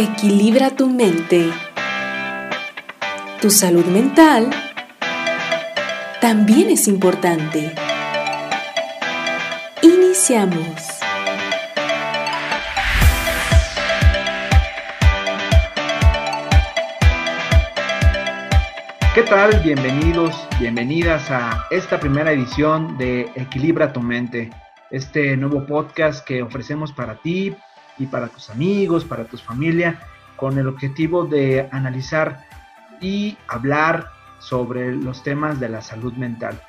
Equilibra tu mente. Tu salud mental también es importante. Iniciamos. ¿Qué tal? Bienvenidos, bienvenidas a esta primera edición de Equilibra tu mente, este nuevo podcast que ofrecemos para ti, y para tus amigos, para tu familia, con el objetivo de analizar y hablar sobre los temas de la salud mental.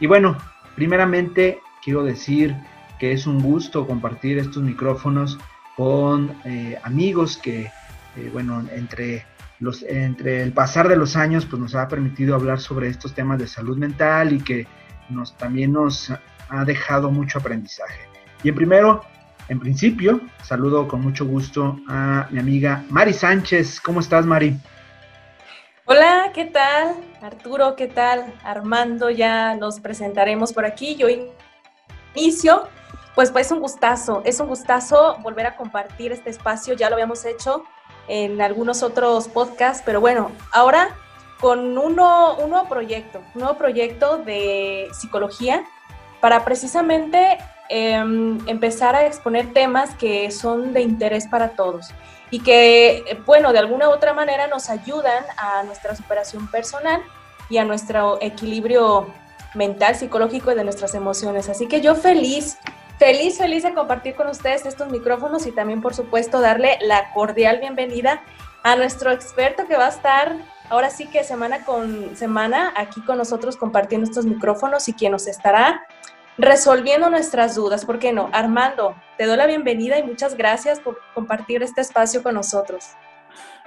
Y bueno, primeramente quiero decir que es un gusto compartir estos micrófonos con eh, amigos que, eh, bueno, entre, los, entre el pasar de los años, pues nos ha permitido hablar sobre estos temas de salud mental y que nos, también nos ha dejado mucho aprendizaje. Y en primero, en principio, saludo con mucho gusto a mi amiga Mari Sánchez. ¿Cómo estás, Mari? Hola, ¿qué tal? Arturo, ¿qué tal? Armando, ya nos presentaremos por aquí. Yo inicio. Pues, pues es un gustazo, es un gustazo volver a compartir este espacio. Ya lo habíamos hecho en algunos otros podcasts, pero bueno, ahora con uno, un nuevo proyecto, un nuevo proyecto de psicología para precisamente Em, empezar a exponer temas que son de interés para todos y que, bueno, de alguna u otra manera nos ayudan a nuestra superación personal y a nuestro equilibrio mental, psicológico y de nuestras emociones. Así que yo feliz, feliz, feliz de compartir con ustedes estos micrófonos y también, por supuesto, darle la cordial bienvenida a nuestro experto que va a estar ahora sí que semana con semana aquí con nosotros compartiendo estos micrófonos y quien nos estará resolviendo nuestras dudas. ¿Por qué no? Armando, te doy la bienvenida y muchas gracias por compartir este espacio con nosotros.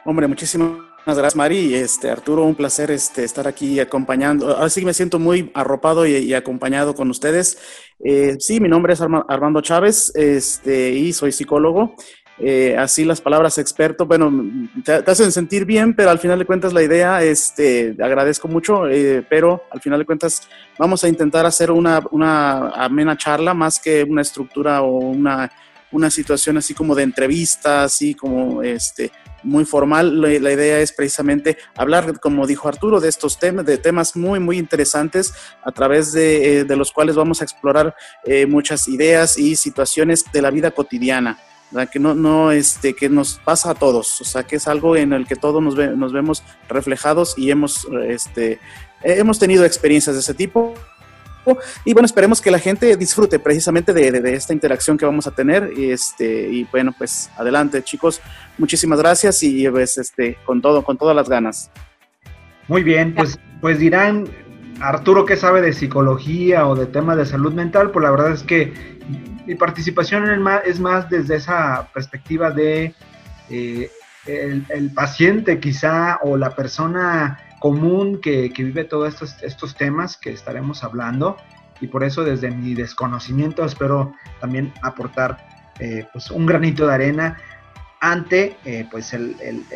Hombre, muchísimas gracias, Mari. Este, Arturo, un placer este, estar aquí acompañando. Ahora sí me siento muy arropado y, acompañado con ustedes. Eh, sí, mi nombre es Armando Chávez este, y soy psicólogo. Eh, así las palabras experto, bueno, te, hacen sentir bien, pero al final de cuentas la idea, este, agradezco mucho, eh, pero al final de cuentas vamos a intentar hacer una, una amena charla más que una estructura o una, una situación así como de entrevista, así como este, muy formal. La, idea es precisamente hablar, como dijo Arturo, de estos temas, de temas muy, muy interesantes a través de, eh, de los cuales vamos a explorar muchas ideas y situaciones de la vida cotidiana que no, no, este, que nos pasa a todos, o sea, que es algo en el que todos nos, nos vemos reflejados y hemos, este, hemos tenido experiencias de ese tipo. Y bueno, esperemos que la gente disfrute precisamente de, de, esta interacción que vamos a tener. Y, este, y bueno, pues adelante, chicos. Muchísimas gracias y pues este, con todo, con todas las ganas. Muy bien, pues, pues dirán, Arturo, ¿qué sabe de psicología o de temas de salud mental? Pues la verdad es que mi participación en el es más desde esa perspectiva de eh, el, paciente quizá o la persona común que, vive todos estos, estos temas que estaremos hablando. Y por eso desde mi desconocimiento espero también aportar eh, pues un granito de arena ante eh, pues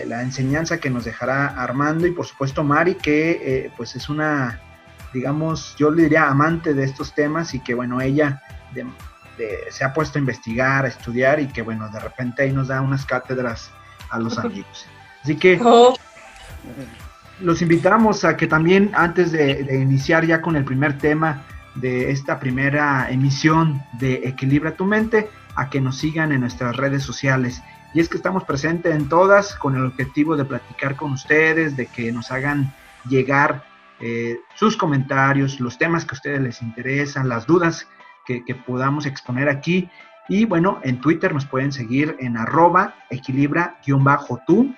la enseñanza que nos dejará Armando y por supuesto Mari que pues es una digamos yo le diría amante de estos temas y que bueno ella de, se ha puesto a investigar, a estudiar y que bueno, de repente ahí nos da unas cátedras a los amigos. Así que oh. los invitamos a que también antes de, iniciar ya con el primer tema de esta primera emisión de Equilibra tu mente, a que nos sigan en nuestras redes sociales. Y es que estamos presentes en todas con el objetivo de platicar con ustedes, de que nos hagan llegar eh, sus comentarios, los temas que a ustedes les interesan, las dudas que, podamos exponer aquí. Y bueno, en Twitter nos pueden seguir en arroba equilibra-tú,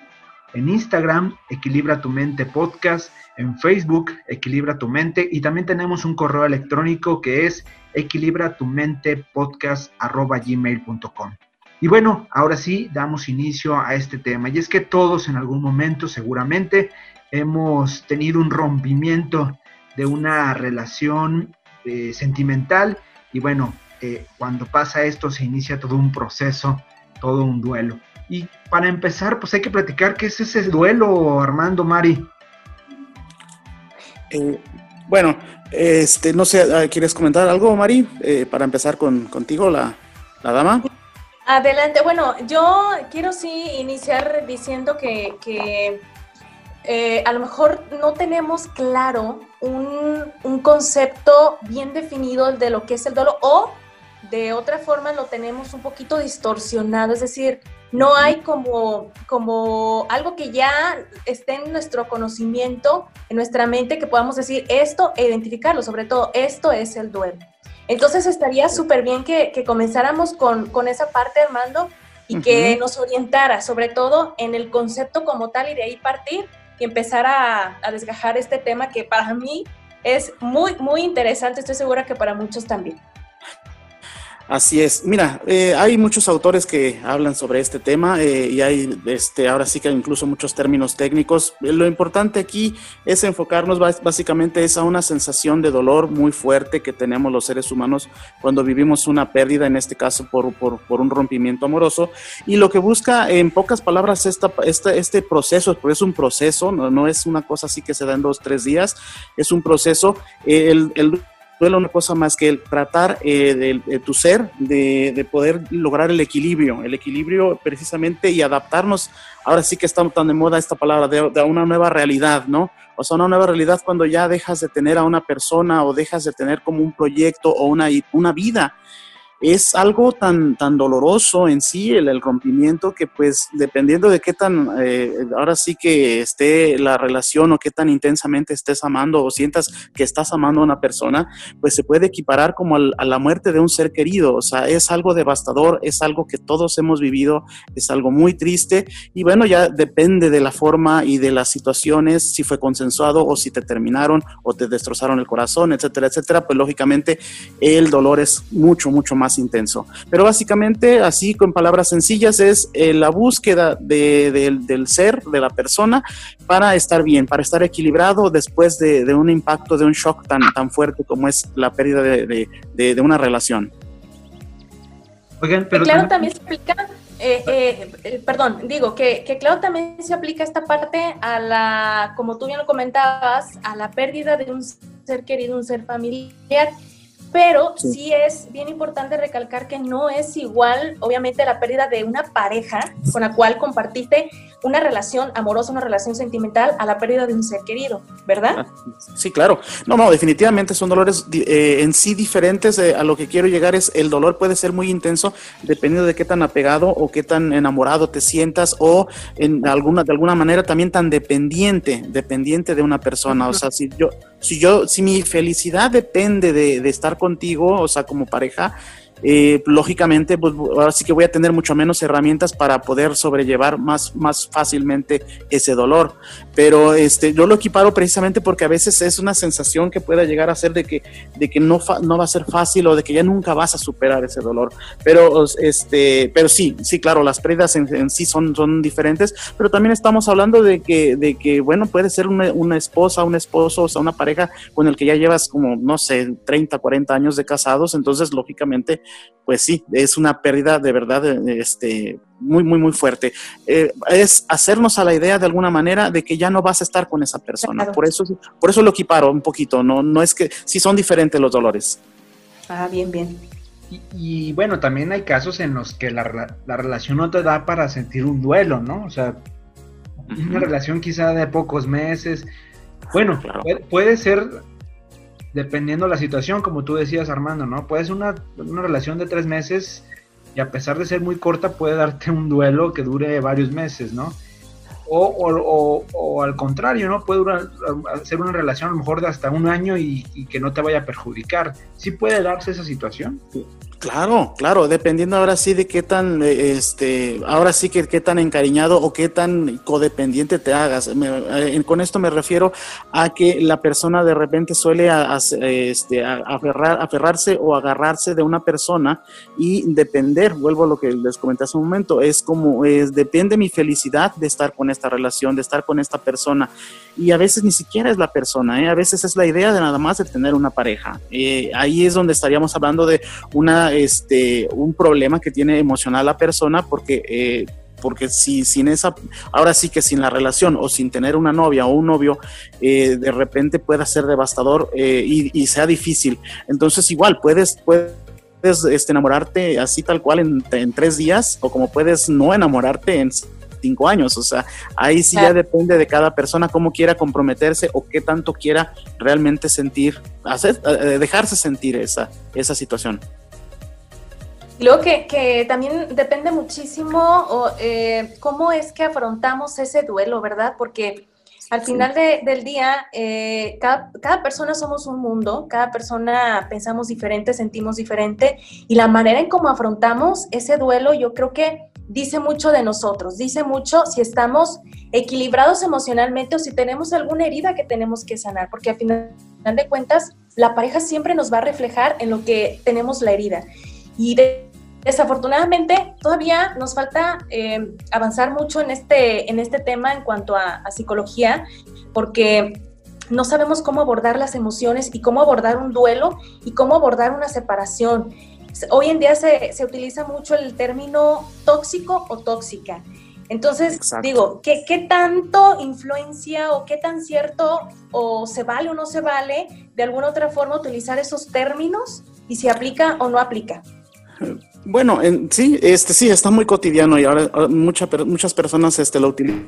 en Instagram equilibra tu mente podcast, en Facebook equilibra tu mente y también tenemos un correo electrónico que es equilibra tu mente podcast gmail.com. Y bueno, ahora sí damos inicio a este tema y es que todos en algún momento seguramente hemos tenido un rompimiento de una relación eh, sentimental y bueno, eh, cuando pasa esto se inicia todo un proceso, todo un duelo. Y para empezar, pues hay que platicar qué es ese duelo, Armando Mari. Eh, bueno, este, no sé, ah, ¿quieres comentar algo, Mari? Eh, para empezar con, contigo, la, la, dama. Adelante. Bueno, yo quiero sí iniciar diciendo que, que eh, a lo mejor no tenemos claro un, un, concepto bien definido de lo que es el dolor o de otra forma lo tenemos un poquito distorsionado, es decir, no hay como, como algo que ya esté en nuestro conocimiento, en nuestra mente, que podamos decir esto e identificarlo, sobre todo esto es el duelo. Entonces estaría súper bien que, que, comenzáramos con, con, esa parte, Armando, y que nos orientara, sobre todo en el concepto como tal, y de ahí partir y empezar a, a desgajar este tema que para mí es muy, muy interesante, estoy segura que para muchos también. Así es. Mira, eh, hay muchos autores que hablan sobre este tema eh, y hay, este, ahora sí que incluso muchos términos técnicos. Lo importante aquí es enfocarnos básicamente es a una sensación de dolor muy fuerte que tenemos los seres humanos cuando vivimos una pérdida, en este caso por, por, un rompimiento amoroso. Y lo que busca, en pocas palabras, esta, esta, este proceso, porque es un proceso, no, no, es una cosa así que se da en dos, tres días, es un proceso. el, el duele una cosa más que el tratar eh, de, tu ser, de, de, poder lograr el equilibrio, el equilibrio precisamente y adaptarnos, ahora sí que está tan de moda esta palabra, de, de, una nueva realidad, ¿no? O sea, una nueva realidad cuando ya dejas de tener a una persona o dejas de tener como un proyecto o una, una vida es algo tan, tan doloroso en sí, el, rompimiento, que pues dependiendo de qué tan, eh, ahora sí que esté la relación o qué tan intensamente estés amando o sientas que estás amando a una persona, pues se puede equiparar como a la muerte de un ser querido. O sea, es algo devastador, es algo que todos hemos vivido, es algo muy triste y bueno, ya depende de la forma y de las situaciones, si fue consensuado o si te terminaron o te destrozaron el corazón, etcétera, etcétera, pues lógicamente el dolor es mucho, mucho más intenso. Pero básicamente, así con palabras sencillas, es eh, la búsqueda de, de, del ser, de la persona, para estar bien, para estar equilibrado después de, de un impacto, de un shock tan, tan fuerte como es la pérdida de, de una relación. Oigan, pero claro, también se aplica, eh, eh, eh, perdón, digo que, que, claro también se aplica esta parte a la, como tú bien lo comentabas, a la pérdida de un ser querido, un ser familiar pero sí. sí. es bien importante recalcar que no es igual, obviamente, la pérdida de una pareja con la cual compartiste una relación amorosa, una relación sentimental, a la pérdida de un ser querido, ¿verdad? Sí, claro. No, no, definitivamente son dolores eh, en sí diferentes. Eh, a lo que quiero llegar es, el dolor puede ser muy intenso dependiendo de qué tan apegado o qué tan enamorado te sientas o en alguna, de alguna manera también tan dependiente, dependiente de una persona. O sea, si yo, si yo, si mi felicidad depende de, de estar contigo, o sea, como pareja, eh, lógicamente, pues ahora sí que voy a tener mucho menos herramientas para poder sobrellevar más, más fácilmente ese dolor. Pero este, yo lo equiparo precisamente porque a veces es una sensación que pueda llegar a ser de que, de que no, no va a ser fácil o de que ya nunca vas a superar ese dolor. Pero, este, pero sí, sí, claro, las pérdidas en, en sí son, son diferentes, pero también estamos hablando de que, de que bueno, puede ser una, una esposa, un esposo, o sea, una pareja con el que ya llevas como, no sé, 30, 40 años de casados, entonces lógicamente pues sí, es una pérdida de verdad este, muy, muy, muy fuerte. Eh, es hacernos a la idea de alguna manera de que ya no vas a estar con esa persona. Claro. Por, eso, por eso lo equiparo un poquito, no, no es que sí son diferentes los dolores. Ah, bien, bien. Y, y, bueno, también hay casos en los que la, la, relación no te da para sentir un duelo, ¿no? O sea, uh -huh. una relación quizá de pocos meses. Bueno, claro. puede, puede ser dependiendo la situación, como tú decías, Armando, ¿no? Puede ser una, una, relación de tres meses y a pesar de ser muy corta, puede darte un duelo que dure varios meses, ¿no? O, o, o, o al contrario, ¿no? Puede durar, ser una relación a lo mejor de hasta un año y, y, que no te vaya a perjudicar. ¿Sí puede darse esa situación? Claro, claro, dependiendo ahora sí de qué tan, este, ahora sí que qué tan encariñado o qué tan codependiente te hagas. Eh, con esto me refiero a que la persona de repente suele este, aferrar, aferrarse o agarrarse de una persona y depender, vuelvo a lo que les comenté hace un momento, es como, es, depende mi felicidad de estar con esta relación, de estar con esta persona. Y a veces ni siquiera es la persona, ¿eh? a veces es la idea de nada más de tener una pareja. Eh, ahí es donde estaríamos hablando de una este, un problema que tiene emocional la persona porque, eh, porque si sin esa, ahora sí que sin la relación o sin tener una novia o un novio, eh, de repente pueda ser devastador eh, y, y, sea difícil. Entonces igual puedes, puedes este, enamorarte así tal cual en, tres días o como puedes no enamorarte en cinco años. O sea, ahí sí ya depende de cada persona cómo quiera comprometerse o qué tanto quiera realmente sentir, hacer, eh, dejarse sentir esa, esa situación. Y luego que, también depende muchísimo eh, cómo es que afrontamos ese duelo, ¿verdad? Porque al final del día, eh, cada, cada, persona somos un mundo, cada persona pensamos diferente, sentimos diferente, y la manera en cómo afrontamos ese duelo, yo creo que dice mucho de nosotros, dice mucho si estamos equilibrados emocionalmente o si tenemos alguna herida que tenemos que sanar, porque al final de cuentas, la pareja siempre nos va a reflejar en lo que tenemos la herida. Y desafortunadamente todavía nos falta eh, avanzar mucho en este, en este tema en cuanto a, psicología, porque no sabemos cómo abordar las emociones y cómo abordar un duelo y cómo abordar una separación. Hoy en día se, utiliza mucho el término tóxico o tóxica. Entonces, digo, ¿qué, ¿qué, tanto influencia o qué tan cierto o se vale o no se vale de alguna otra forma utilizar esos términos y si aplica o no aplica? Bueno, en, sí, este sí, está muy cotidiano y ahora mucha, muchas personas este, lo utilizan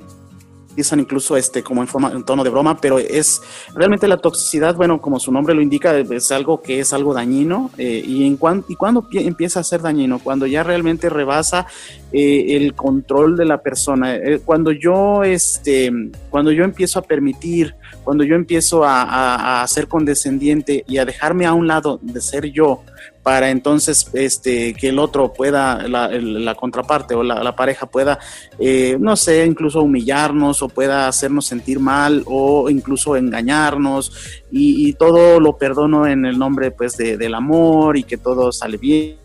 incluso este como en forma en tono de broma, pero es realmente la toxicidad, bueno, como su nombre lo indica, es algo que es algo dañino eh, y en cuan, y cuando empieza a ser dañino, cuando ya realmente rebasa eh, el control de la persona, eh, cuando yo este cuando yo empiezo a permitir, cuando yo empiezo a, a ser condescendiente y a dejarme a un lado de ser yo para entonces este, que el otro pueda, la, contraparte o la, pareja pueda, eh, no sé, incluso humillarnos o pueda hacernos sentir mal o incluso engañarnos y, todo lo perdono en el nombre pues de, del amor y que todo sale bien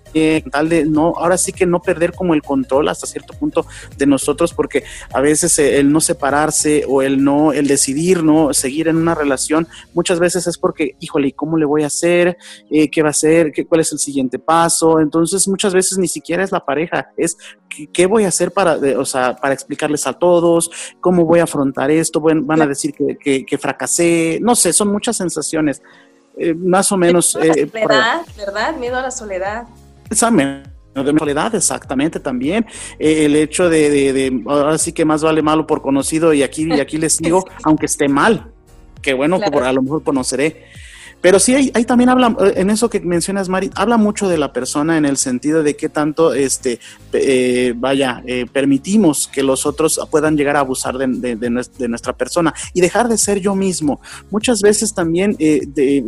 tal de no, ahora sí que no perder como el control hasta cierto punto de nosotros, porque a veces eh, el no separarse o el no, el decidir no seguir en una relación, muchas veces es porque, híjole, ¿cómo le voy a hacer? Eh, ¿Qué va a hacer? ¿Qué, ¿Cuál es el siguiente paso? Entonces, muchas veces ni siquiera es la pareja, es qué, voy a hacer para, o sea, para explicarles a todos, cómo voy a afrontar esto, van, a decir que, que, fracasé, no sé, son muchas sensaciones. Eh, más o menos. Miedo a la soledad, ¿verdad? Miedo a la soledad de soledad, exactamente también. Eh, el hecho de, ahora sí que más vale malo por conocido y aquí, y aquí les digo, aunque esté mal, que bueno, por, a lo mejor conoceré. Pero sí, ahí, también habla, eh, en eso que mencionas, Mari, habla mucho de la persona en el sentido de qué tanto, este, eh, vaya, eh, permitimos que los otros puedan llegar a abusar de, nuestra persona y dejar de ser yo mismo. Muchas veces también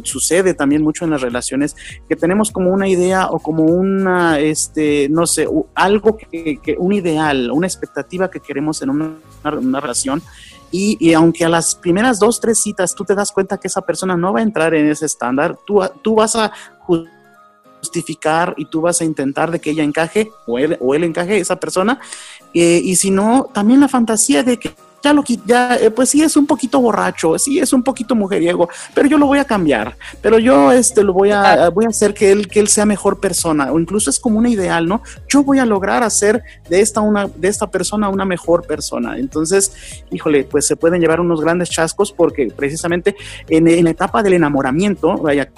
sucede también mucho en las relaciones que tenemos como una idea o como una, este, no sé, algo que, un ideal, una expectativa que queremos en una, una relación y, aunque a las primeras dos, tres citas tú te das cuenta que esa persona no va a entrar en ese estándar, tú, tú vas a justificar y tú vas a intentar de que ella encaje o él, o él encaje, esa persona. Eh, y si no, también la fantasía de que ya lo ya, eh, pues sí es un poquito borracho, sí es un poquito mujeriego, pero yo lo voy a cambiar, pero yo este lo voy a, voy a hacer que él, que él sea mejor persona, o incluso es como una ideal, ¿no? Yo voy a lograr hacer de esta una, de esta persona una mejor persona. Entonces, híjole, pues se pueden llevar unos grandes chascos porque precisamente en, en la etapa del enamoramiento, vaya,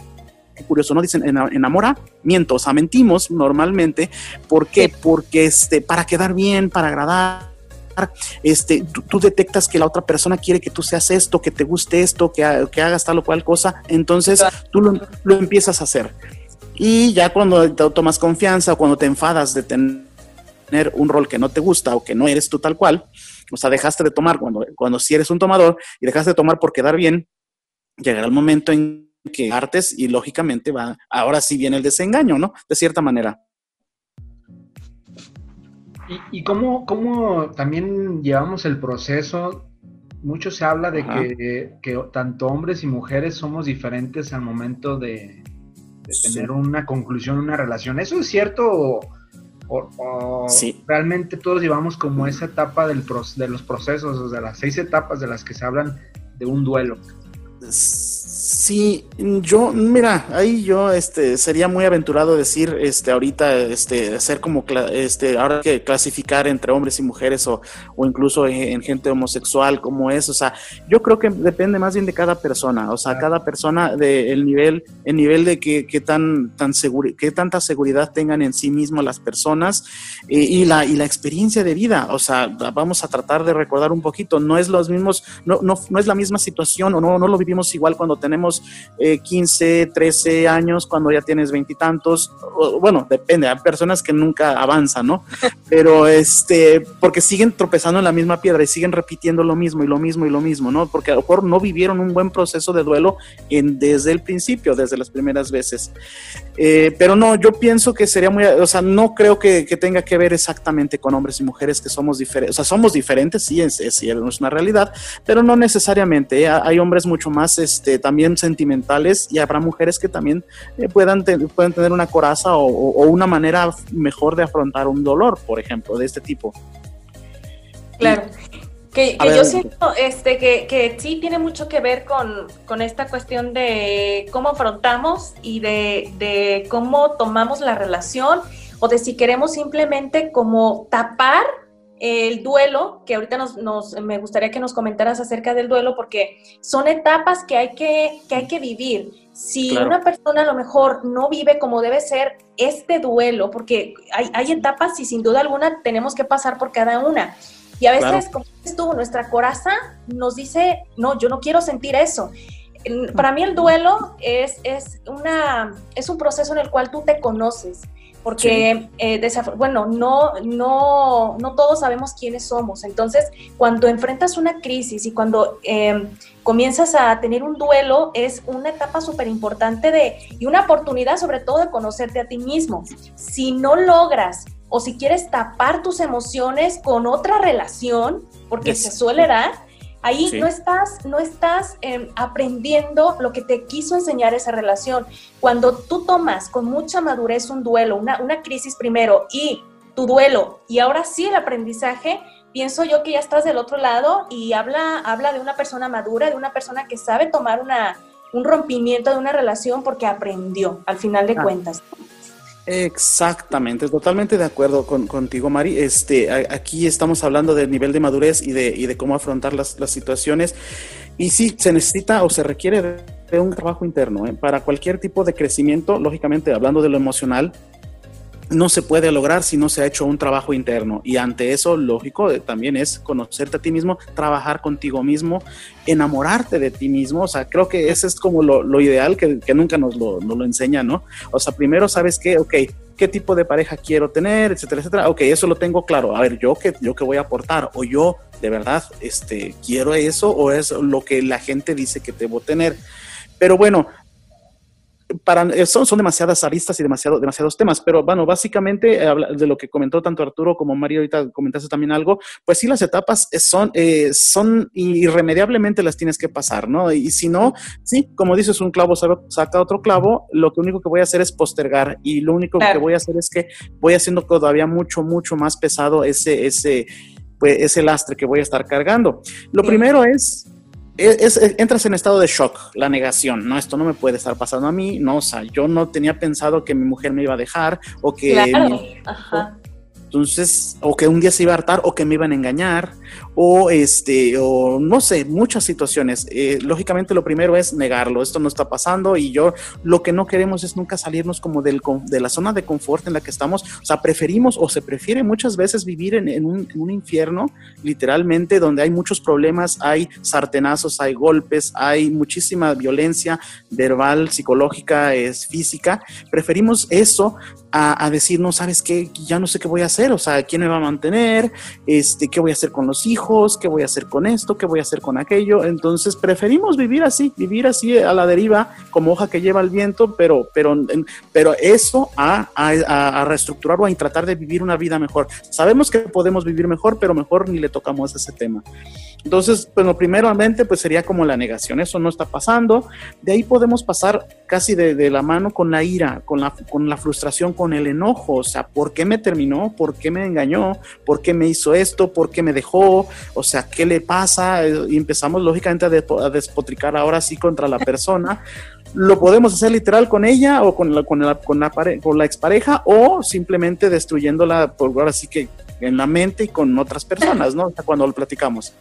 curioso, ¿no? Dicen enamoramiento, o sea, mentimos normalmente. ¿Por qué? Porque este, para quedar bien, para agradar, este, tú, detectas que la otra persona quiere que tú seas esto, que te guste esto, que, hagas tal o cual cosa, entonces tú lo, empiezas a hacer. Y ya cuando tomas confianza o cuando te enfadas de tener un rol que no te gusta o que no eres tú tal cual, o sea, dejaste de tomar cuando, cuando si eres un tomador y dejaste de tomar por quedar bien, llegará el momento en que artes y lógicamente va, ahora sí viene el desengaño, ¿no? De cierta manera. ¿Y, cómo, cómo, también llevamos el proceso? Mucho se habla de que, tanto hombres y mujeres somos diferentes al momento de, tener una conclusión, una relación. ¿Eso es cierto o, realmente todos llevamos como esa etapa del de los procesos, de las seis etapas de las que se hablan de un duelo? Sí, yo, mira, ahí yo este, sería muy aventurado decir este, ahorita, este, hacer como, este, ahora que clasificar entre hombres y mujeres o, o incluso en, gente homosexual, como es, o sea, yo creo que depende más bien de cada persona, o sea, cada persona de el nivel, el nivel de que, tan, tan que tanta seguridad tengan en sí mismo las personas eh, y, la, y la experiencia de vida, o sea, vamos a tratar de recordar un poquito, no es los mismos, no, no, no es la misma situación o no, no lo vivimos igual cuando tenemos 15, 13 eh, años, cuando ya tienes veintitantos, bueno, depende, hay personas que nunca avanzan, ¿no? Pero este, porque siguen tropezando en la misma piedra y siguen repitiendo lo mismo y lo mismo y lo mismo, ¿no? Porque a lo mejor no vivieron un buen proceso de duelo en, desde el principio, desde las primeras veces. Eh, pero no, yo pienso que sería muy, o sea, no creo que, tenga que ver exactamente con hombres y mujeres que somos diferentes, o sea, somos diferentes, sí, es, es, es una realidad, pero no necesariamente, ¿eh? hay hombres mucho más, este, también sentimentales y habrá mujeres que también eh, puedan, pueden tener una coraza o, una manera mejor de afrontar un dolor, por ejemplo, de este tipo. Claro. que, yo siento este, que, que, sí tiene mucho que ver con, con esta cuestión de cómo afrontamos y de, de, cómo tomamos la relación o de si queremos simplemente como tapar el duelo, que ahorita nos, me gustaría que nos comentaras acerca del duelo, porque son etapas que hay que, que, hay que vivir. Si una persona a lo mejor no vive como debe ser este duelo, porque hay, hay, etapas y sin duda alguna tenemos que pasar por cada una. Y a veces, como dices tú, nuestra coraza nos dice, no, yo no quiero sentir eso. Para mí el duelo es, es, una, es un proceso en el cual tú te conoces porque eh, bueno, no, no, no todos sabemos quiénes somos. Entonces, cuando enfrentas una crisis y cuando em, comienzas a tener un duelo, es una etapa súper importante de, y una oportunidad sobre todo de conocerte a ti mismo. Si no logras o si quieres tapar tus emociones con otra relación, porque se suele dar, Ahí no estás, no estás em, aprendiendo lo que te quiso enseñar esa relación. Cuando tú tomas con mucha madurez un duelo, una, una crisis primero y tu duelo y ahora sí el aprendizaje, pienso yo que ya estás del otro lado y habla, habla de una persona madura, de una persona que sabe tomar una, un rompimiento de una relación porque aprendió, al final de ah. cuentas. Exactamente, totalmente de acuerdo con, contigo, Mari. Este, aquí estamos hablando del nivel de madurez y de, y de cómo afrontar las, las, situaciones. Y sí, se necesita o se requiere de, un trabajo interno. ¿eh? Para cualquier tipo de crecimiento, lógicamente, hablando de lo emocional, no se puede lograr si no se ha hecho un trabajo interno. Y ante eso, lógico, eh, también es conocerte a ti mismo, trabajar contigo mismo, enamorarte de ti mismo. O sea, creo que ese es como lo, ideal que, nunca nos lo, nos lo enseña, ¿no? O sea, primero sabes que, ok, qué tipo de pareja quiero tener, etcétera, etcétera. Ok, eso lo tengo claro. A ver, yo qué, yo qué voy a aportar, o yo de verdad este, quiero eso, o es lo que la gente dice que debo tener. Pero bueno, para, eh, son, son demasiadas aristas y demasiado, demasiados temas, pero bueno, básicamente eh, de lo que comentó tanto Arturo como Mario, ahorita comentaste también algo, pues sí, las etapas eh, son, son irremediablemente las tienes que pasar, ¿no? Y si no, sí, como dices, un clavo saca otro clavo, lo que único que voy a hacer es postergar y lo único que voy a hacer es que voy haciendo todavía mucho, mucho más pesado ese, ese, pues, ese lastre que voy a estar cargando. Lo primero es es, entras en estado de shock, la negación, no, esto no me puede estar pasando a mí, no, o sea, yo no tenía pensado que mi mujer me iba a dejar o que... Claro. Ajá. Entonces, o que un día se iba a hartar, o que me iban a engañar, o este, o no sé, muchas situaciones. Eh, lógicamente, lo primero es negarlo. Esto no está pasando, y yo lo que no queremos es nunca salirnos como del, de la zona de confort en la que estamos. O sea, preferimos, o se prefiere muchas veces vivir en, un, en un infierno, literalmente, donde hay muchos problemas, hay sartenazos, hay golpes, hay muchísima violencia verbal, psicológica, es física. Preferimos eso a, decir, no, ¿sabes qué? Ya no sé qué voy a hacer, o sea, ¿quién me va a mantener? Este, ¿Qué voy a hacer con los hijos? ¿Qué voy a hacer con esto? ¿Qué voy a hacer con aquello? Entonces, preferimos vivir así, vivir así a la deriva, como hoja que lleva el viento, pero, pero, pero eso a, a, a reestructurar o a tratar de vivir una vida mejor. Sabemos que podemos vivir mejor, pero mejor ni le tocamos ese tema. Entonces, pues lo primeramente, pues sería como la negación, eso no está pasando. De ahí podemos pasar casi de, de la mano con la ira, con la, con la frustración, con el enojo, o sea, ¿por qué me terminó? ¿Por qué me engañó? ¿Por qué me hizo esto? ¿Por qué me dejó? O sea, ¿qué le pasa? Y empezamos lógicamente a, despotricar ahora sí contra la persona. Lo podemos hacer literal con ella o con la, con la, con la, con la expareja o simplemente destruyéndola por ahora sí que en la mente y con otras personas, ¿no? cuando lo platicamos.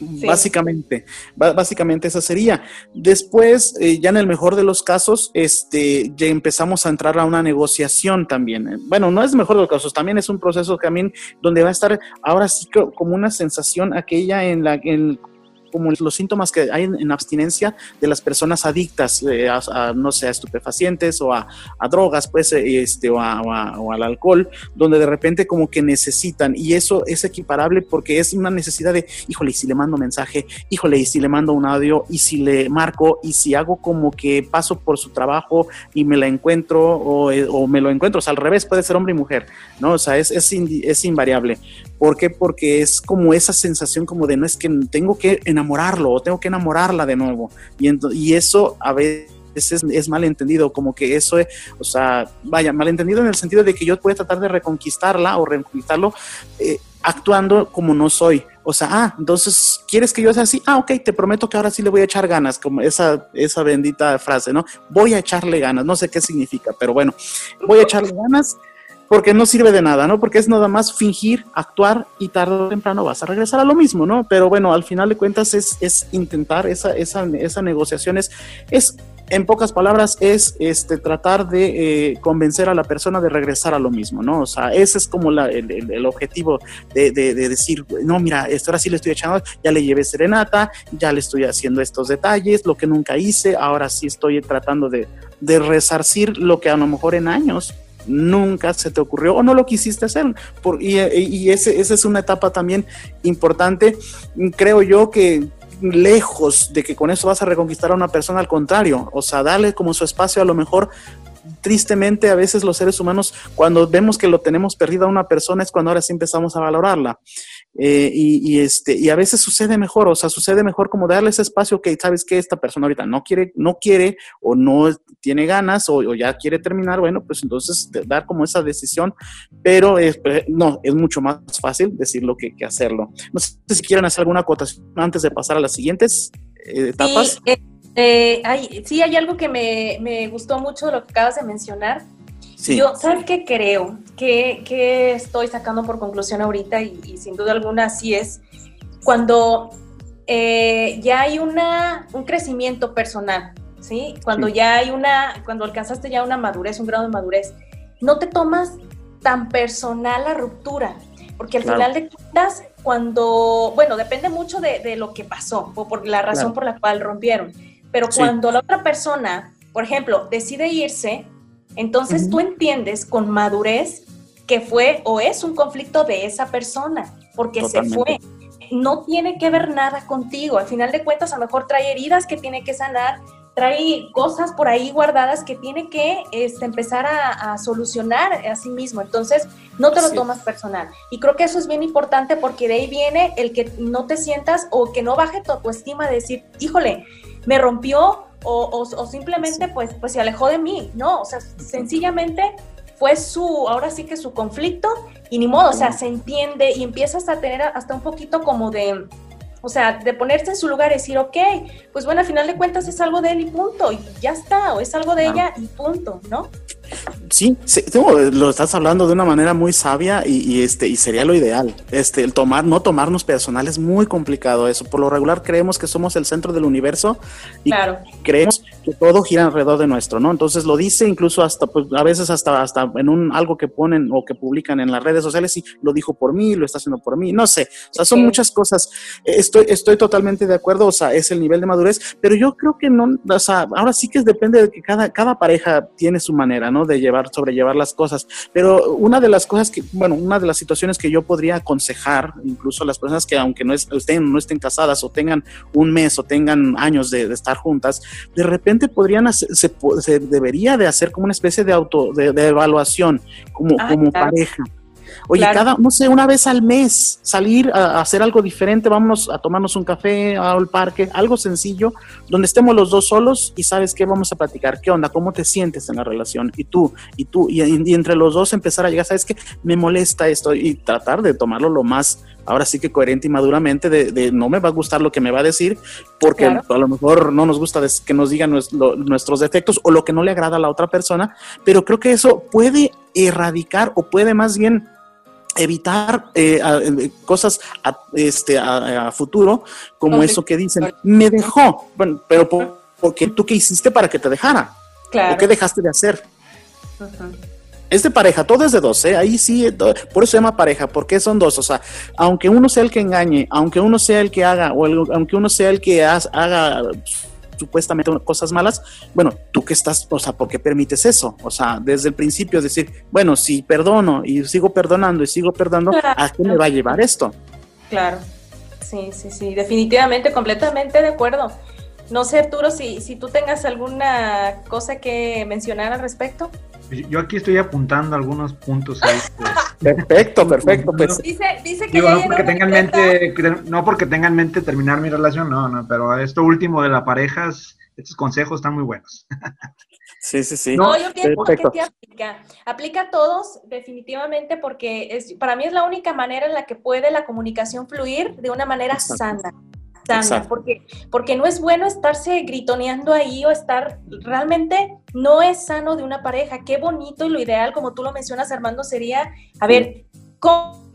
Básicamente, básicamente esa sería. Después, eh, ya en el mejor de los casos, este, ya empezamos a entrar a una negociación también. Bueno, no es mejor de los casos, también es un proceso también donde va a estar ahora sí como una sensación aquella en la, en, como los síntomas que hay en, abstinencia de las personas adictas, eh, a, no sé, a estupefacientes o a, drogas, pues, eh, este, o, o, al alcohol, donde de repente como que necesitan, y eso es equiparable porque es una necesidad de, híjole, y si le mando mensaje, híjole, y si le mando un audio, y si le marco, y si hago como que paso por su trabajo y me la encuentro, o, eh, me lo encuentro, o sea, al revés, puede ser hombre y mujer, ¿no? O sea, es, es, es invariable. ¿Por qué? Porque es como esa sensación como de no es que tengo que enamorarlo o tengo que enamorarla de nuevo. Y, y eso a veces es, es malentendido, como que eso es, o sea, vaya, malentendido en el sentido de que yo puedo tratar de reconquistarla o reconquistarlo eh, actuando como no soy. O sea, ah, entonces, ¿quieres que yo sea así? Ah, ok, te prometo que ahora sí le voy a echar ganas, como esa, esa bendita frase, ¿no? Voy a echarle ganas, no sé qué significa, pero bueno, voy a echarle ganas porque no sirve de nada, ¿no? Porque es nada más fingir, actuar y tarde o temprano vas a regresar a lo mismo, ¿no? Pero bueno, al final de cuentas es, es intentar esa, esa, esa negociación, es, es en pocas palabras, es este, tratar de eh, convencer a la persona de regresar a lo mismo, ¿no? O sea, ese es como la, el, objetivo de, de, de, decir, no, mira, esto ahora sí le estoy echando, ya le llevé serenata, ya le estoy haciendo estos detalles, lo que nunca hice, ahora sí estoy tratando de, de resarcir lo que a lo mejor en años nunca se te ocurrió o no lo quisiste hacer. Por, y, ese, esa es una etapa también importante. Creo yo que lejos de que con eso vas a reconquistar a una persona, al contrario, o sea, dale como su espacio a lo mejor tristemente a veces los seres humanos cuando vemos que lo tenemos perdido a una persona es cuando ahora sí empezamos a valorarla. Eh, y, este, y a veces sucede mejor, o sea, sucede mejor como darle ese espacio que sabes que esta persona ahorita no quiere, no quiere o no tiene ganas o, ya quiere terminar, bueno, pues entonces dar como esa decisión, pero no, es mucho más fácil decirlo que, que hacerlo. No sé si quieren hacer alguna acotación antes de pasar a las siguientes eh, etapas. Sí, eh, hay, sí, hay algo que me, me gustó mucho de lo que acabas de mencionar yo, ¿sabes qué creo? Que, estoy sacando por conclusión ahorita y, sin duda alguna así es, cuando eh, ya hay una, un crecimiento personal, ¿sí? Cuando ya hay una, cuando alcanzaste ya una madurez, un grado de madurez, no te tomas tan personal la ruptura, porque al final de cuentas, cuando, bueno, depende mucho de, lo que pasó o por la razón por la cual rompieron, pero cuando la otra persona, por ejemplo, decide irse, entonces tú entiendes con madurez que fue o es un conflicto de esa persona, porque se fue. No tiene que ver nada contigo. Al final de cuentas, a lo mejor trae heridas que tiene que sanar, trae cosas por ahí guardadas que tiene que este, empezar a, solucionar a sí mismo. Entonces, no te lo tomas personal. Y creo que eso es bien importante porque de ahí viene el que no te sientas o que no baje tu autoestima de decir, híjole, me rompió o, o, simplemente pues, pues se alejó de mí, ¿no? O sea, sencillamente fue su, ahora sí que su conflicto y ni modo, o sea, se entiende y empiezas a tener hasta un poquito como de, o sea, de ponerse en su lugar y decir, ok, pues bueno, al final de cuentas es algo de él y punto, y ya está, o es algo de ella y punto, ¿no? Sí, lo estás hablando de una manera muy sabia y, este y sería lo ideal. Este, el tomar, no tomarnos personal es muy complicado eso. Por lo regular creemos que somos el centro del universo y creemos que todo gira alrededor de nuestro, ¿no? Entonces lo dice incluso hasta, pues a veces hasta, hasta en un algo que ponen o que publican en las redes sociales y lo dijo por mí, lo está haciendo por mí, no sé. O sea, son muchas cosas. Estoy, estoy totalmente de acuerdo, o sea, es el nivel de madurez, pero yo creo que no, o sea, ahora sí que depende de que cada, cada pareja tiene su manera, ¿no? De llevar, sobrellevar las cosas. Pero una de las cosas que, bueno, una de las situaciones que yo podría aconsejar, incluso a las personas que aunque no estén, no estén casadas o tengan un mes o tengan años de, estar juntas, de repente podrían se, se, debería de hacer como una especie de auto, de, evaluación como, ah, como pareja Oye, cada, no sé, una vez al mes salir a, hacer algo diferente, vámonos a tomarnos un café al parque, algo sencillo, donde estemos los dos solos y sabes qué, vamos a platicar, qué onda, cómo te sientes en la relación, y tú, y tú, y, entre los dos empezar a llegar, sabes que me molesta esto y tratar de tomarlo lo más ahora sí que coherente y maduramente de, no me va a gustar lo que me va a decir, porque a lo mejor no nos gusta que nos digan nuestros defectos o lo que no le agrada a la otra persona, pero creo que eso puede erradicar o puede más bien evitar eh, eh, cosas a, este, a, futuro como eso que dicen, me dejó, bueno, pero porque tú qué hiciste para que te dejara, o qué dejaste de hacer. Es de pareja, todo es de dos, ¿eh? Ahí sí, por eso se llama pareja, porque son dos. O sea, aunque uno sea el que engañe, aunque uno sea el que haga, o aunque uno sea el que haga supuestamente cosas malas, bueno, tú que estás, o sea, ¿por qué permites eso? O sea, desde el principio decir, bueno, si perdono y sigo perdonando y sigo perdonando, ¿a qué me va a llevar esto? Claro, sí, sí, sí, definitivamente, completamente de acuerdo. No sé, Arturo, si, si tú tengas alguna cosa que mencionar al respecto. Yo aquí estoy apuntando algunos puntos ahí. perfecto, perfecto. Pues. Dice, dice que no porque tengan mente, no porque tengan mente terminar mi relación, no, no, pero esto último de la pareja, estos consejos están muy buenos. Sí, sí, sí. No, yo pienso que te aplica. Aplica a todos, definitivamente, porque es, para mí es la única manera en la que puede la comunicación fluir de una manera sana porque, porque no es bueno estarse gritoneando ahí o estar, realmente no es sano de una pareja. Qué bonito y lo ideal, como tú lo mencionas, Armando, sería, a ver, ¿cómo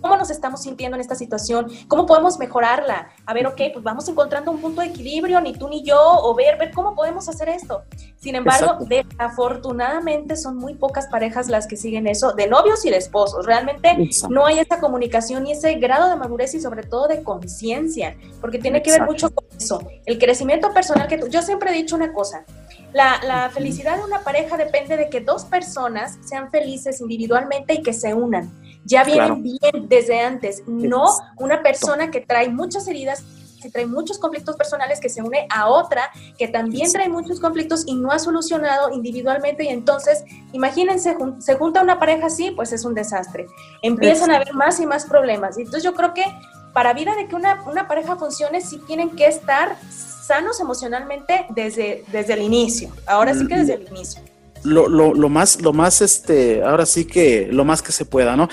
cómo nos estamos sintiendo en esta situación, cómo podemos mejorarla. A ver, ok, pues vamos encontrando un punto de equilibrio, ni tú ni yo, o ver, ver cómo podemos hacer esto. Sin embargo, desafortunadamente son muy pocas parejas las que siguen eso, de novios y de esposos. Realmente no hay esa comunicación y ese grado de madurez y sobre todo de conciencia, porque tiene que ver mucho con eso. El crecimiento personal que tú, yo siempre he dicho una cosa, la, la, felicidad de una pareja depende de que dos personas sean felices individualmente y que se unan ya vienen bien desde antes, no una persona que trae muchas heridas que trae muchos conflictos personales, que se une a otra que también trae muchos conflictos y no ha solucionado individualmente. Y entonces, imagínense, se junta una pareja así, pues es un desastre. Empiezan a haber más y más problemas. Entonces yo creo que para vida de que una, una pareja funcione, sí tienen que estar sanos emocionalmente desde, desde el inicio. Ahora sí que desde el inicio lo, lo, lo, más, lo más, este, ahora sí que lo más que se pueda, ¿no?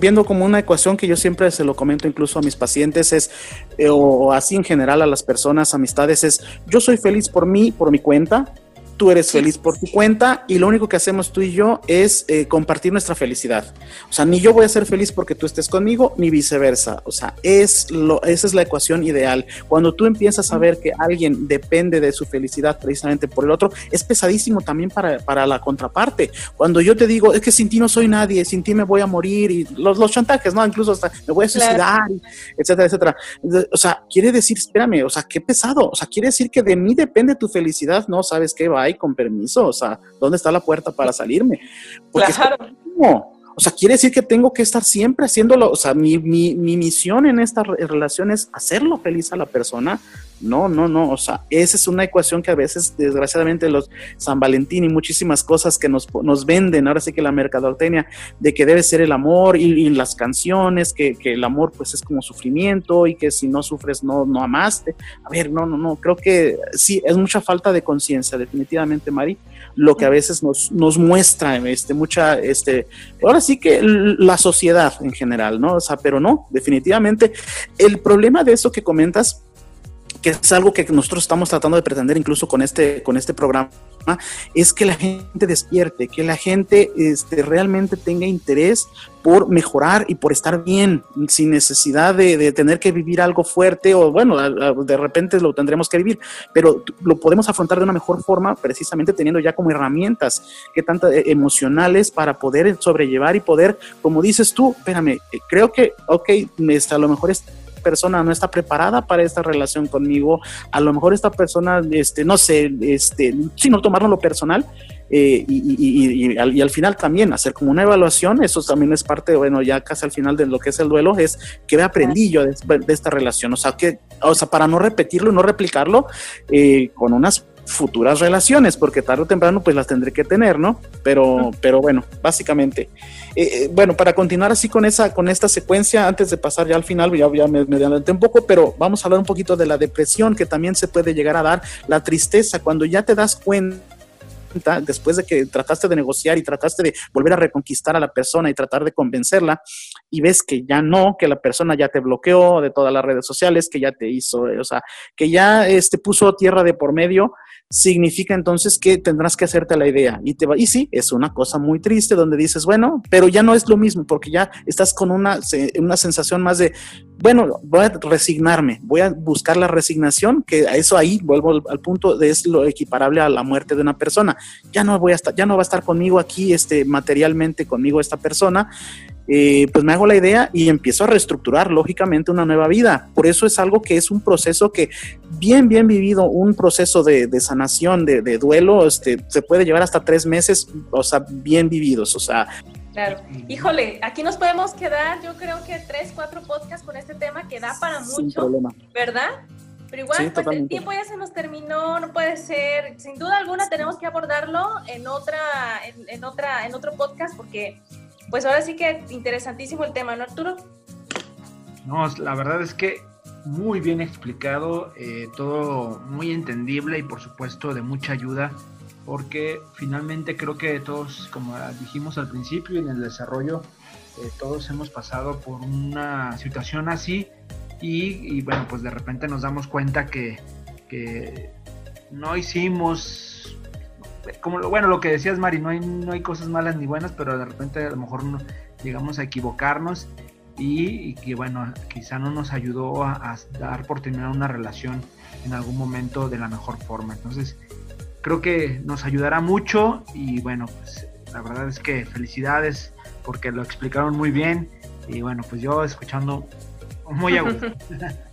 viendo como una ecuación que yo siempre se lo comento incluso a mis pacientes es, eh, o así en general a las personas, amistades, es, yo soy feliz por mí, por mi cuenta, tú eres feliz por tu cuenta y lo único que hacemos tú y yo es eh, compartir nuestra felicidad. O sea, ni yo voy a ser feliz porque tú estés conmigo, ni viceversa. O sea, es lo, esa es la ecuación ideal. Cuando tú empiezas a ver que alguien depende de su felicidad precisamente por el otro, es pesadísimo también para, para la contraparte. Cuando yo te digo, es que sin ti no soy nadie, sin ti me voy a morir, y los, los chantajes, ¿no? Incluso hasta me voy a suicidar, etcétera, etcétera. O sea, quiere decir, espérame, o sea, qué pesado. O sea, quiere decir que de mí depende tu felicidad, ¿no? ¿Sabes qué? Va con permiso, o sea, ¿dónde está la puerta para salirme? claro. O sea, quiere decir que tengo que estar siempre haciéndolo, o sea, mi, mi, mi misión en esta relación es hacerlo feliz a la persona. No, no, no, o sea, esa es una ecuación que a veces, desgraciadamente, los San Valentín y muchísimas cosas que nos, nos venden, ahora sí que la mercadotecnia, de que debe ser el amor y, las canciones, que, que, el amor pues es como sufrimiento y que si no sufres no, no amaste. A ver, no, no, no, creo que sí, es mucha falta de conciencia, definitivamente, Mari lo que a veces nos, nos muestra este, mucha, este, ahora sí que la sociedad en general, ¿no? O sea, pero no, definitivamente el problema de eso que comentas que es algo que nosotros estamos tratando de pretender incluso con este, con este programa, es que la gente despierte, que la gente este, realmente tenga interés por mejorar y por estar bien, sin necesidad de, tener que vivir algo fuerte o bueno, de repente lo tendremos que vivir, pero lo podemos afrontar de una mejor forma precisamente teniendo ya como herramientas que tanto eh, emocionales para poder sobrellevar y poder, como dices tú, espérame, eh, creo que, ok, a lo mejor es persona no está preparada para esta relación conmigo, a lo mejor esta persona, este, no sé, este, sino tomarlo lo personal, eh, y, al, final también hacer como una evaluación, eso también es parte, bueno, ya casi al final de lo que es el duelo, es que aprendí yo de, esta relación, o sea, que, o sea, para no repetirlo no replicarlo, eh, con unas futuras relaciones, porque tarde o temprano pues las tendré que tener, ¿no? Pero, pero bueno, básicamente. Eh, eh, bueno, para continuar así con esa, con esta secuencia, antes de pasar ya al final, ya, ya me, me adelanté un poco, pero vamos a hablar un poquito de la depresión que también se puede llegar a dar, la tristeza, cuando ya te das cuenta después de que trataste de negociar y trataste de volver a reconquistar a la persona y tratar de convencerla y ves que ya no, que la persona ya te bloqueó de todas las redes sociales, que ya te hizo, o sea, que ya este, puso tierra de por medio, significa entonces que tendrás que hacerte la idea. Y, te va, y sí, es una cosa muy triste donde dices, bueno, pero ya no es lo mismo porque ya estás con una, una sensación más de, bueno, voy a resignarme, voy a buscar la resignación, que a eso ahí vuelvo al, punto de es lo equiparable a la muerte de una persona. Ya no voy a estar, ya no va a estar conmigo aquí, este, materialmente conmigo esta persona. Eh, pues me hago la idea y empiezo a reestructurar lógicamente una nueva vida. Por eso es algo que es un proceso que bien, bien vivido, un proceso de, sanación, de, duelo, este, se puede llevar hasta tres meses, o sea, bien vividos, o sea. Claro. Híjole, aquí nos podemos quedar, yo creo que tres, cuatro podcasts con este tema que da para mucho, ¿verdad? Pero igual, pues el tiempo ya se nos terminó, no puede ser. Sin duda alguna tenemos que abordarlo en otra, en otra, en otro podcast porque pues ahora sí que interesantísimo el tema, ¿no, Arturo? No, la verdad es que muy bien explicado, eh, todo muy entendible y por supuesto de mucha ayuda, porque finalmente creo que todos, como dijimos al principio en el desarrollo, eh, todos hemos pasado por una situación así y, bueno, pues de repente nos damos cuenta que, que no hicimos como bueno, lo que decías, Mari, no hay, no hay cosas malas ni buenas, pero de repente a lo mejor llegamos a equivocarnos y, que, bueno, quizá no nos ayudó a, dar por terminar una relación en algún momento de la mejor forma. Entonces, creo que nos ayudará mucho y, bueno, pues la verdad es que felicidades porque lo explicaron muy bien y, bueno, pues yo escuchando muy a gusto.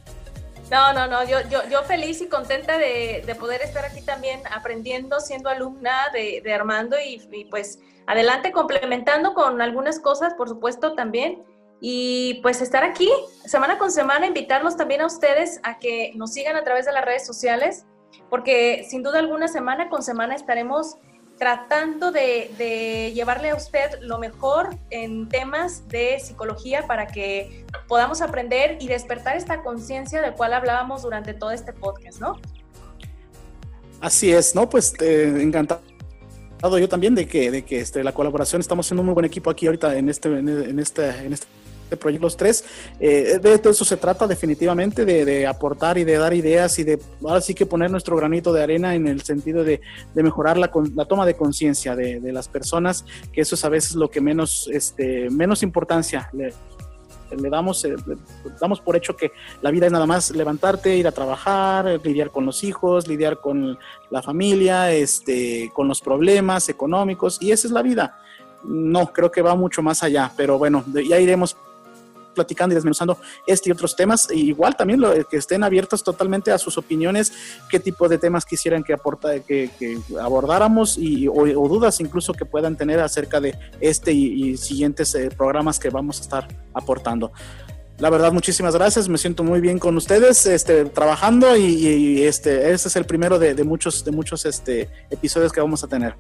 No, no, no, yo, yo, yo feliz y contenta de, poder estar aquí también aprendiendo, siendo alumna de, Armando y, pues adelante complementando con algunas cosas, por supuesto, también. Y pues estar aquí semana con semana, invitarlos también a ustedes a que nos sigan a través de las redes sociales, porque sin duda alguna semana con semana estaremos tratando de, llevarle a usted lo mejor en temas de psicología para que podamos aprender y despertar esta conciencia del cual hablábamos durante todo este podcast, ¿no? Así es, ¿no? Pues eh, encantado yo también de que, de que este, la colaboración, estamos siendo un muy buen equipo aquí ahorita en este, en este, en este de Proyecto Los Tres. Eh, de todo eso se trata definitivamente, de, aportar y de dar ideas y de ahora sí que poner nuestro granito de arena en el sentido de, mejorar la, la, toma de conciencia de, las personas, que eso es a veces lo que menos, este, menos importancia le, damos, eh, damos por hecho que la vida es nada más levantarte, ir a trabajar, lidiar con los hijos, lidiar con la familia, este, con los problemas económicos, y esa es la vida. No, creo que va mucho más allá, pero bueno, ya iremos platicando y desmenuzando este y otros temas. igual también lo, que estén abiertos totalmente a sus opiniones, qué tipo de temas quisieran que, aporta, que, abordáramos y, o, dudas incluso que puedan tener acerca de este y, siguientes eh, programas que vamos a estar aportando. La verdad, muchísimas gracias. Me siento muy bien con ustedes, este, trabajando y, este, este es el primero de, de, muchos, de muchos este, episodios que vamos a tener.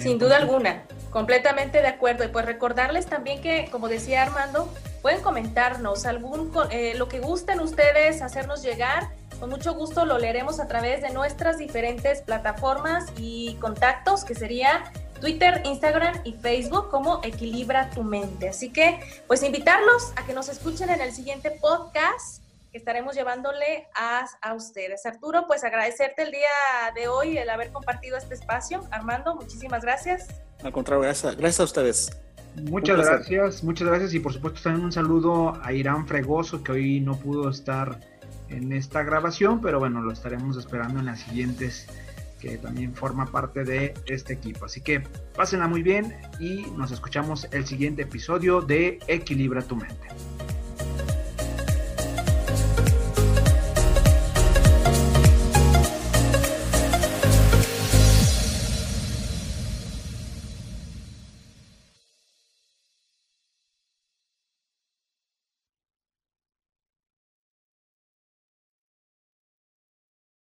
Sin duda alguna, completamente de acuerdo. Y pues recordarles también que, como decía Armando, pueden comentarnos algún eh, lo que gusten ustedes hacernos llegar. Con mucho gusto lo leeremos a través de nuestras diferentes plataformas y contactos, que sería Twitter, Instagram y Facebook como Equilibra tu mente. Así que, pues invitarlos a que nos escuchen en el siguiente podcast que estaremos llevándole a, a ustedes. Arturo, pues agradecerte el día de hoy el haber compartido este espacio. Armando, muchísimas gracias. Al contrario, gracias, gracias a ustedes. Muchas gracias, muchas gracias y por supuesto también un saludo a Irán Fregoso que hoy no pudo estar en esta grabación, pero bueno, lo estaremos esperando en las siguientes que también forma parte de este equipo. Así que pásenla muy bien y nos escuchamos el siguiente episodio de Equilibra tu mente.